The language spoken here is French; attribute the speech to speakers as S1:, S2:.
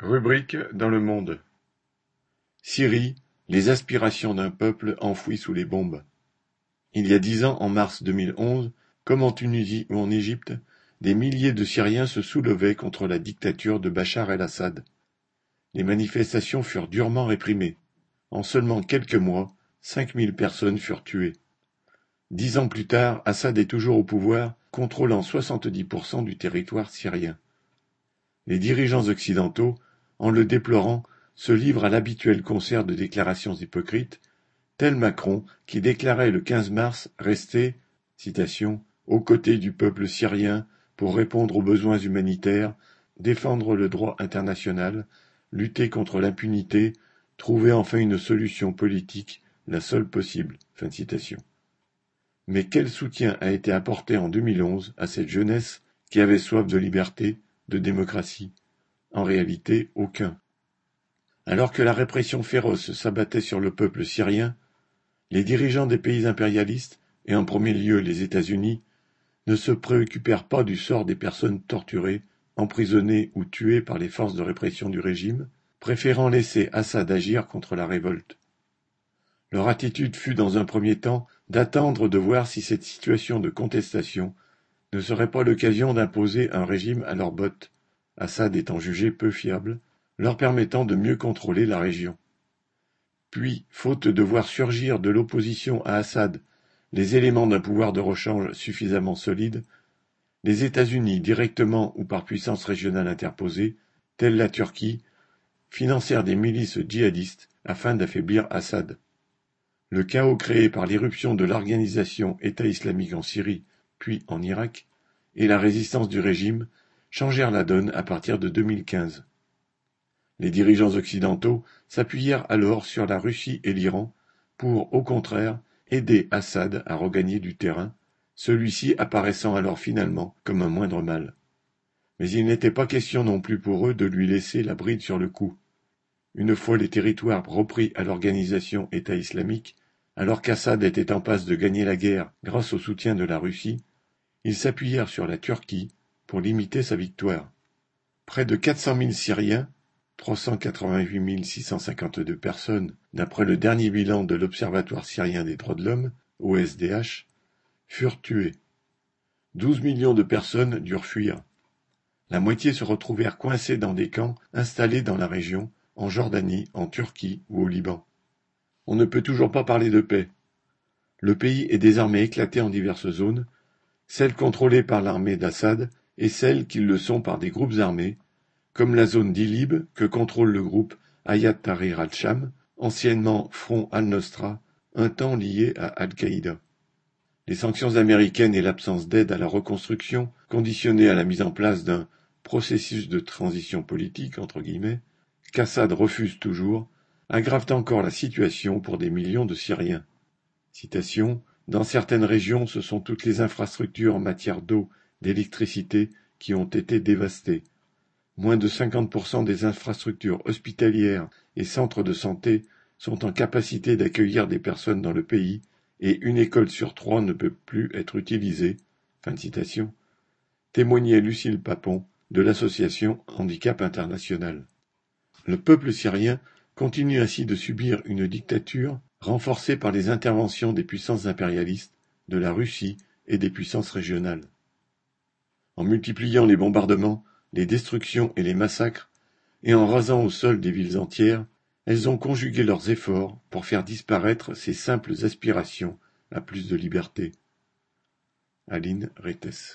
S1: Rubrique dans le monde. Syrie, les aspirations d'un peuple enfoui sous les bombes. Il y a dix ans, en mars 2011, comme en Tunisie ou en Égypte, des milliers de Syriens se soulevaient contre la dictature de Bachar el-Assad. Les manifestations furent durement réprimées. En seulement quelques mois, cinq mille personnes furent tuées. Dix ans plus tard, Assad est toujours au pouvoir, contrôlant 70% du territoire syrien. Les dirigeants occidentaux en le déplorant, se livre à l'habituel concert de déclarations hypocrites, tel Macron qui déclarait le 15 mars rester citation, aux côtés du peuple syrien pour répondre aux besoins humanitaires, défendre le droit international, lutter contre l'impunité, trouver enfin une solution politique, la seule possible. Mais quel soutien a été apporté en 2011 à cette jeunesse qui avait soif de liberté, de démocratie? En réalité, aucun. Alors que la répression féroce s'abattait sur le peuple syrien, les dirigeants des pays impérialistes, et en premier lieu les États-Unis, ne se préoccupèrent pas du sort des personnes torturées, emprisonnées ou tuées par les forces de répression du régime, préférant laisser Assad agir contre la révolte. Leur attitude fut dans un premier temps d'attendre de voir si cette situation de contestation ne serait pas l'occasion d'imposer un régime à leurs bottes, Assad étant jugé peu fiable, leur permettant de mieux contrôler la région. Puis, faute de voir surgir de l'opposition à Assad les éléments d'un pouvoir de rechange suffisamment solide, les États-Unis, directement ou par puissance régionale interposée, telle la Turquie, financèrent des milices djihadistes afin d'affaiblir Assad. Le chaos créé par l'irruption de l'organisation État islamique en Syrie, puis en Irak, et la résistance du régime changèrent la donne à partir de 2015. Les dirigeants occidentaux s'appuyèrent alors sur la Russie et l'Iran pour, au contraire, aider Assad à regagner du terrain, celui-ci apparaissant alors finalement comme un moindre mal. Mais il n'était pas question non plus pour eux de lui laisser la bride sur le cou. Une fois les territoires repris à l'organisation État islamique, alors qu'Assad était en passe de gagner la guerre grâce au soutien de la Russie, ils s'appuyèrent sur la Turquie pour limiter sa victoire. Près de 400 000 Syriens, 388 652 personnes d'après le dernier bilan de l'Observatoire syrien des droits de l'homme, OSDH, furent tués. 12 millions de personnes durent fuir. La moitié se retrouvèrent coincées dans des camps installés dans la région, en Jordanie, en Turquie ou au Liban. On ne peut toujours pas parler de paix. Le pays est désormais éclaté en diverses zones, celles contrôlées par l'armée d'Assad et celles qui le sont par des groupes armés, comme la zone d'Ilib que contrôle le groupe Hayat Tahrir al-Sham, anciennement Front al-Nosra, un temps lié à Al-Qaïda. Les sanctions américaines et l'absence d'aide à la reconstruction, conditionnées à la mise en place d'un processus de transition politique, entre guillemets, qu'Assad refuse toujours, aggravent encore la situation pour des millions de Syriens. Citation, Dans certaines régions, ce sont toutes les infrastructures en matière d'eau d'électricité qui ont été dévastées. Moins de 50% des infrastructures hospitalières et centres de santé sont en capacité d'accueillir des personnes dans le pays et une école sur trois ne peut plus être utilisée. Fin de citation. Témoignait Lucille Papon de l'association Handicap International. Le peuple syrien continue ainsi de subir une dictature renforcée par les interventions des puissances impérialistes, de la Russie et des puissances régionales. En multipliant les bombardements, les destructions et les massacres, et en rasant au sol des villes entières, elles ont conjugué leurs efforts pour faire disparaître ces simples aspirations à plus de liberté. Aline Rettes